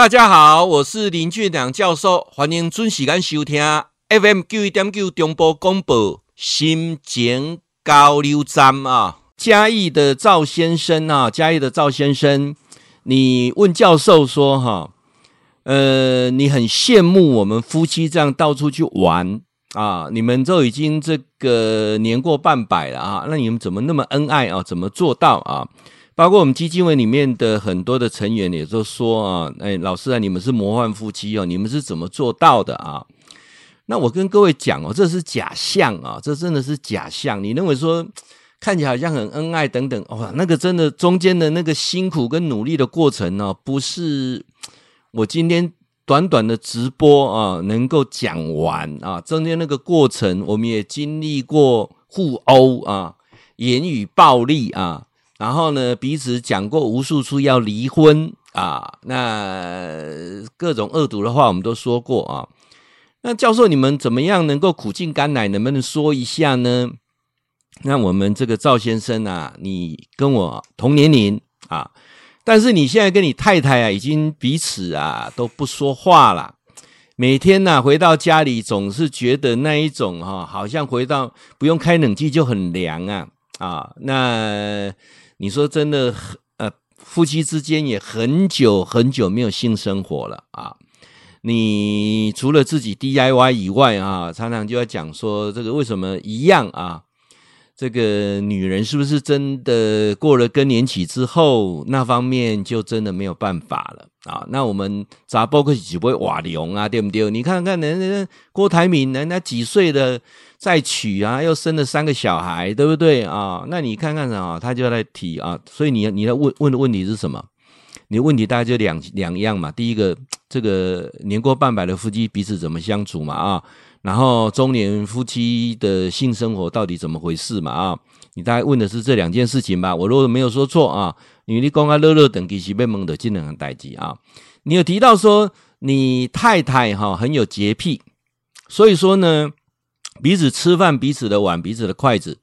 大家好，我是林俊良教授，欢迎准时间收听 FM 九一点九中波广播新简交流站啊。嘉义的赵先生啊，嘉义的赵先生，你问教授说哈，呃，你很羡慕我们夫妻这样到处去玩啊，你们都已经这个年过半百了啊，那你们怎么那么恩爱啊？怎么做到啊？包括我们基金会里面的很多的成员也都说啊，哎，老师啊，你们是模范夫妻哦，你们是怎么做到的啊？那我跟各位讲哦，这是假象啊，这真的是假象。你认为说看起来好像很恩爱等等，哇，那个真的中间的那个辛苦跟努力的过程呢，不是我今天短短的直播啊能够讲完啊，中间那个过程我们也经历过互殴啊，言语暴力啊。然后呢，彼此讲过无数次要离婚啊，那各种恶毒的话我们都说过啊。那教授，你们怎么样能够苦尽甘来？能不能说一下呢？那我们这个赵先生啊，你跟我同年龄啊，但是你现在跟你太太啊，已经彼此啊都不说话了。每天呢、啊、回到家里，总是觉得那一种哈、啊，好像回到不用开冷气就很凉啊啊，那。你说真的，呃，夫妻之间也很久很久没有性生活了啊！你除了自己 DIY 以外啊，常常就要讲说这个为什么一样啊？这个女人是不是真的过了更年期之后，那方面就真的没有办法了啊？那我们砸包括几位瓦龙啊，对不对？你看看人家郭台铭，人家几岁的？再娶啊，又生了三个小孩，对不对啊？那你看看啊，他就在提啊，所以你你要问问的问题是什么？你的问题大概就两两样嘛。第一个，这个年过半百的夫妻彼此怎么相处嘛啊？然后中年夫妻的性生活到底怎么回事嘛啊？你大概问的是这两件事情吧？我如果没有说错啊，你你讲啊乐乐等其实被蒙的技能很代志啊。你有提到说你太太哈很有洁癖，所以说呢。彼此吃饭，彼此的碗，彼此的筷子，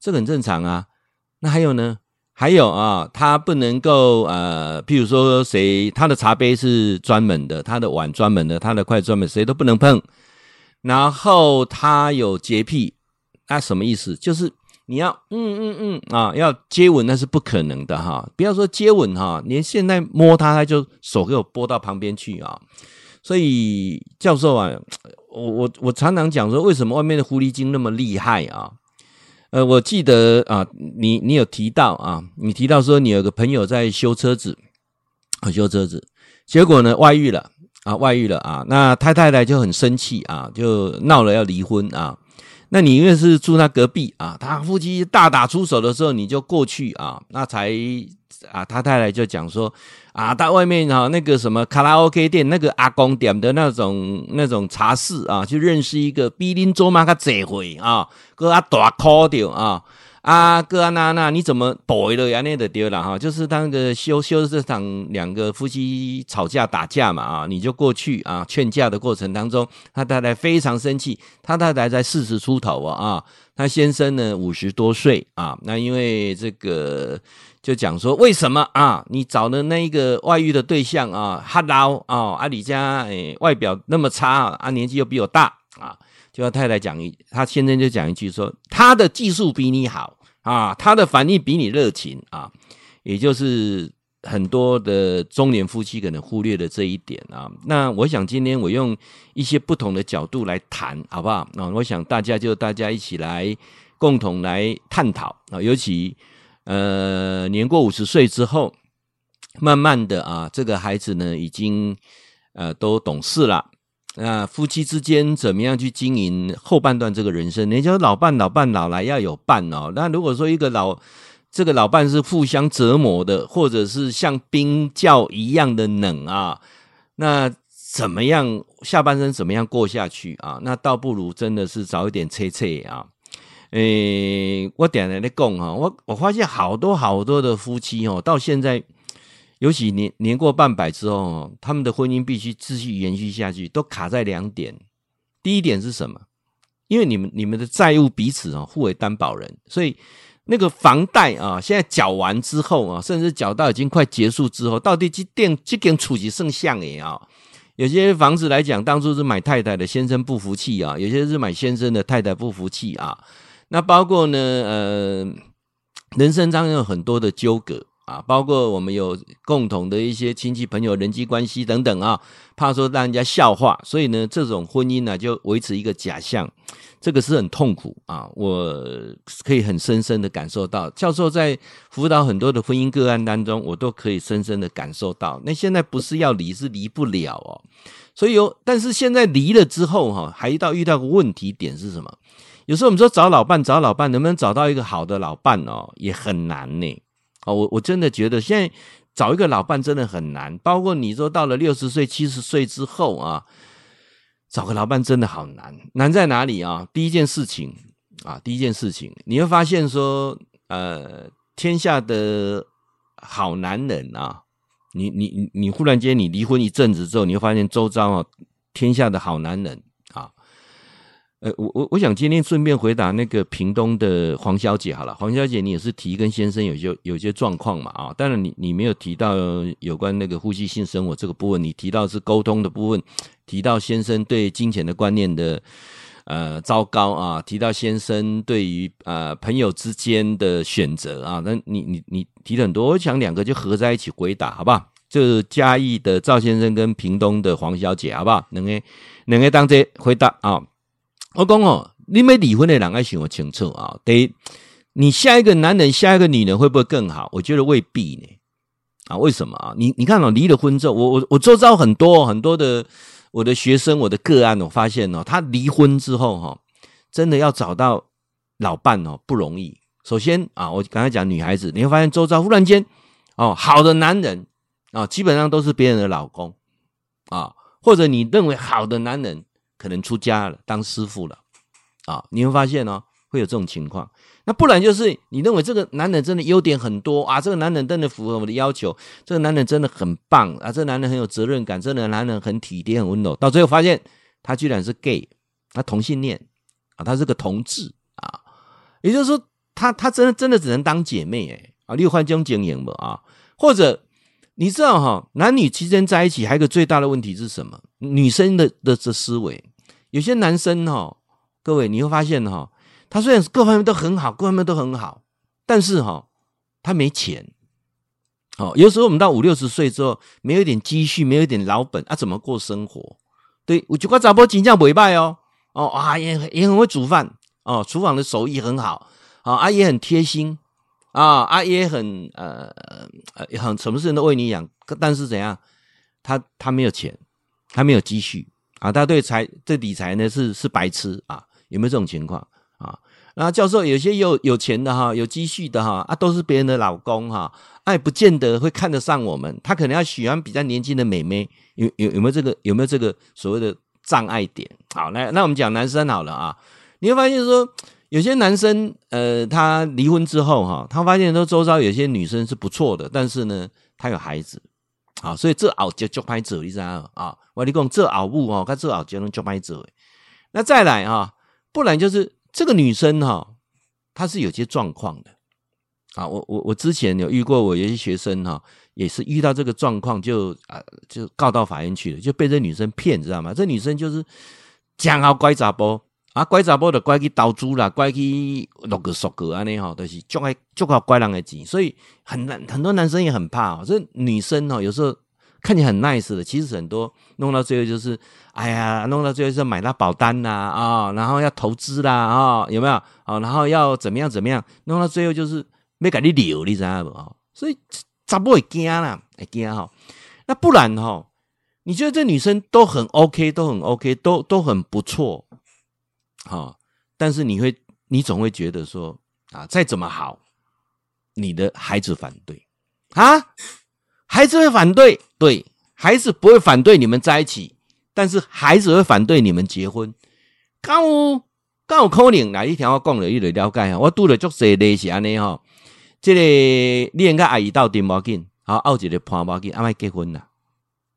这很正常啊。那还有呢？还有啊，他不能够呃，譬如说谁他的茶杯是专门的，他的碗专门的，他的筷子专门，谁都不能碰。然后他有洁癖，那什么意思？就是你要嗯嗯嗯啊，要接吻那是不可能的哈。不要说接吻哈，连现在摸他，他就手给我拨到旁边去啊。所以教授啊。我我我常常讲说，为什么外面的狐狸精那么厉害啊？呃，我记得啊，你你有提到啊，你提到说你有个朋友在修车子，啊，修车子，结果呢外遇了啊，外遇了啊，那太太太就很生气啊，就闹了要离婚啊。那你因为是住他隔壁啊，他夫妻大打出手的时候，你就过去啊，那才啊，他太太就讲说。啊，到外面啊，那个什么卡拉 OK 店，那个阿公点的那种那种茶室啊，去认识一个比林卓玛，个这回啊，哥阿大哭掉啊，啊哥阿娜娜，你怎么躲了呀？那的丢了哈，就是当个修修这场两个夫妻吵架打架嘛啊，你就过去啊劝架的过程当中，他太太非常生气，他太太才四十出头啊啊，他先生呢五十多岁啊，那因为这个。就讲说为什么啊？你找的那一个外遇的对象啊，哈喽啊，阿里家诶，外表那么差啊，年纪又比我大啊，就要太太讲一，他先生就讲一句说，他的技术比你好啊，他的反应比你热情啊，也就是很多的中年夫妻可能忽略了这一点啊。那我想今天我用一些不同的角度来谈，好不好？那我想大家就大家一起来共同来探讨啊，尤其。呃，年过五十岁之后，慢慢的啊，这个孩子呢，已经呃都懂事了。那夫妻之间怎么样去经营后半段这个人生？人家说老伴老伴老来要有伴哦。那如果说一个老这个老伴是互相折磨的，或者是像冰窖一样的冷啊，那怎么样下半生怎么样过下去啊？那倒不如真的是早一点切切啊。诶、我点来的讲哈，我我发现好多好多的夫妻哦，到现在，尤其年年过半百之后，他们的婚姻必须继续延续下去，都卡在两点。第一点是什么？因为你们你们的债务彼此啊互为担保人，所以那个房贷啊，现在缴完之后啊，甚至缴到已经快结束之后，到底这店这间处级剩下的啊？有些房子来讲，当初是买太太的，先生不服气啊；有些是买先生的，太太不服气啊。那包括呢，呃，人生当中有很多的纠葛。啊，包括我们有共同的一些亲戚朋友、人际关系等等啊，怕说让人家笑话，所以呢，这种婚姻呢、就维持一个假象，这个是很痛苦啊。我可以很深深的感受到，教授在辅导很多的婚姻个案当中，我都可以深深的感受到。那现在不是要离，是离不了哦。所以有，但是现在离了之后哈、还遇到遇到个问题点是什么？有时候我们说找老伴，找老伴能不能找到一个好的老伴哦，也很难呢。哦，我我真的觉得现在找一个老伴真的很难，包括你说到了六十岁、七十岁之后啊，找个老伴真的好难。难在哪里啊？第一件事情啊，第一件事情你会发现说，呃，天下的好男人啊，你你你忽然间你离婚一阵子之后，你会发现周遭啊，天下的好男人。呃，我我我想今天顺便回答那个屏东的黄小姐好了，黄小姐你也是提跟先生有些有些状况嘛啊，当然你你没有提到有关那个夫妻性生活这个部分，你提到是沟通的部分，提到先生对金钱的观念的呃糟糕啊，提到先生对于呃朋友之间的选择啊，那你你你提了很多，我想两个就合在一起回答好不好？就是嘉义的赵先生跟屏东的黄小姐好不好？两个两个当这回答啊。我讲哦，你没离婚的人爱想清楚啊。得，你下一个男人、下一个女人会不会更好？我觉得未必呢。啊，为什么啊？你你看哦，离了婚之后，我我我周遭很多很多的我的学生、我的个案，我发现哦，他离婚之后哈，真的要找到老伴哦不容易。首先啊，我刚才讲女孩子，你会发现周遭忽然间哦，好的男人啊，基本上都是别人的老公啊，或者你认为好的男人。可能出家了，当师傅了，啊，你会发现哦，会有这种情况。那不然就是你认为这个男人真的优点很多啊，这个男人真的符合我的要求，这个男人真的很棒啊，这个男人很有责任感，这个男人很体贴、很温柔。到最后发现他居然是 gay，他同性恋啊，他是个同志啊，也就是说他他真的真的只能当姐妹哎啊，你有换这种经验吗啊？或者？你知道哈，男女之间在一起还有一个最大的问题是什么？女生的的这思维，有些男生哈，各位你会发现哈，他虽然各方面都很好，各方面都很好，但是哈，他没钱。哦，有时候我们到五六十岁之后，没有一点积蓄，没有一点老本啊，怎么过生活？对，我就觉得查某真正袂歹哦，哦啊也也很会煮饭哦，厨房的手艺很好，啊啊也很贴心。啊，阿爷很呃呃很什么事情都为你养，但是怎样？他他没有钱，他没有积蓄啊，他对财对理财呢是是白痴啊？有没有这种情况啊？那教授有些有有钱的哈，有积蓄的哈啊，都是别人的老公哈，哎、啊，不见得会看得上我们，他可能要喜欢比较年轻的美眉，有有有没有这个有没有这个所谓的障碍点？好，那那我们讲男生好了啊，你会发现说。有些男生，呃，他离婚之后，哈，他发现说周遭有些女生是不错的，但是呢，他有孩子，啊，所以这熬就就拍走，你知道啊？我跟你讲这熬不哦，他这熬就能就拍走。那再来啊，不然就是这个女生哈，她是有些状况的，啊，我我我之前有遇过，我有些学生哈，也是遇到这个状况，就啊就告到法院去了，就被这女生骗，知道吗？这女生就是讲好乖杂包。啊，乖查某的乖去投资啦，乖去六个、十个安尼吼，都、是足爱足靠乖人的钱，所以很难，很多男生也很怕哦。这女生哦，有时候看起来很 nice 的，其实很多弄到最后就是，哎呀，弄到最后是买那保单啦啊、然后要投资啦啊、有没有？哦，然后要怎么样怎么样，弄到最后就是没给你留，你知道不？哦，所以查某会惊啦，会惊哈。那不然哈，你觉得这女生都很 OK，都很 OK，都都很不错。好，但是你会，你总会觉得说啊，再怎么好，你的孩子反对啊，孩子会反对，对，孩子不会反对你们在一起，但是孩子会反对你们结婚。刚有刚有可能，来一条我讲了，你就了解哈。我拄了足些类似安尼哈，这个你跟阿姨到底冇紧，好，拗一个判冇紧，阿麦结婚啦，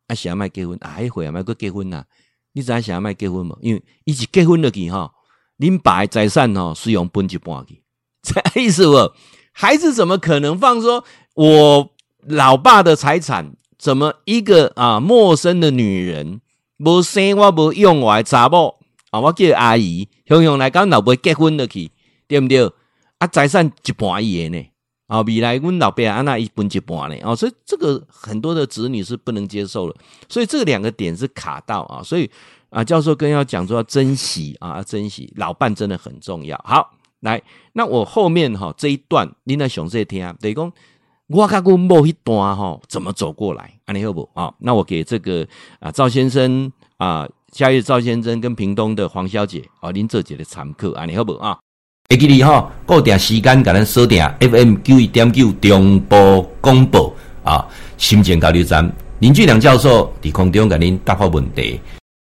阿是阿麦结婚，啊，一会阿麦个结婚啦，你知影是阿麦结婚无？因为伊是结婚了去哈。恁爸的财产吼，是用分一半去，这意思不？孩子怎么可能放说，我老爸的财产怎么一个啊陌生的女人不生我不用我查某啊，我叫阿姨，雄雄来跟老爸结婚了去，对不对？啊，财产一半伊的呢。啊，未来阮老爸啊，那一分一半呢？哦，所以这个很多的子女是不能接受的，所以这两个点是卡到啊，所以啊，教授更要讲说要珍惜啊，要珍惜老伴真的很重要。好，来，那我后面哈这一段你来详细听，等于讲我甲阮某一段哈怎么走过来，安尼好不？啊，那我给这个啊赵先生啊，嘉义赵先生跟屏东的黄小姐啊，您做一个参考，安尼好不？啊。会记你哈，固定时间给咱锁定 FM 九一点九中波广播啊，心情交流站林俊良教授伫空中给您答复问题。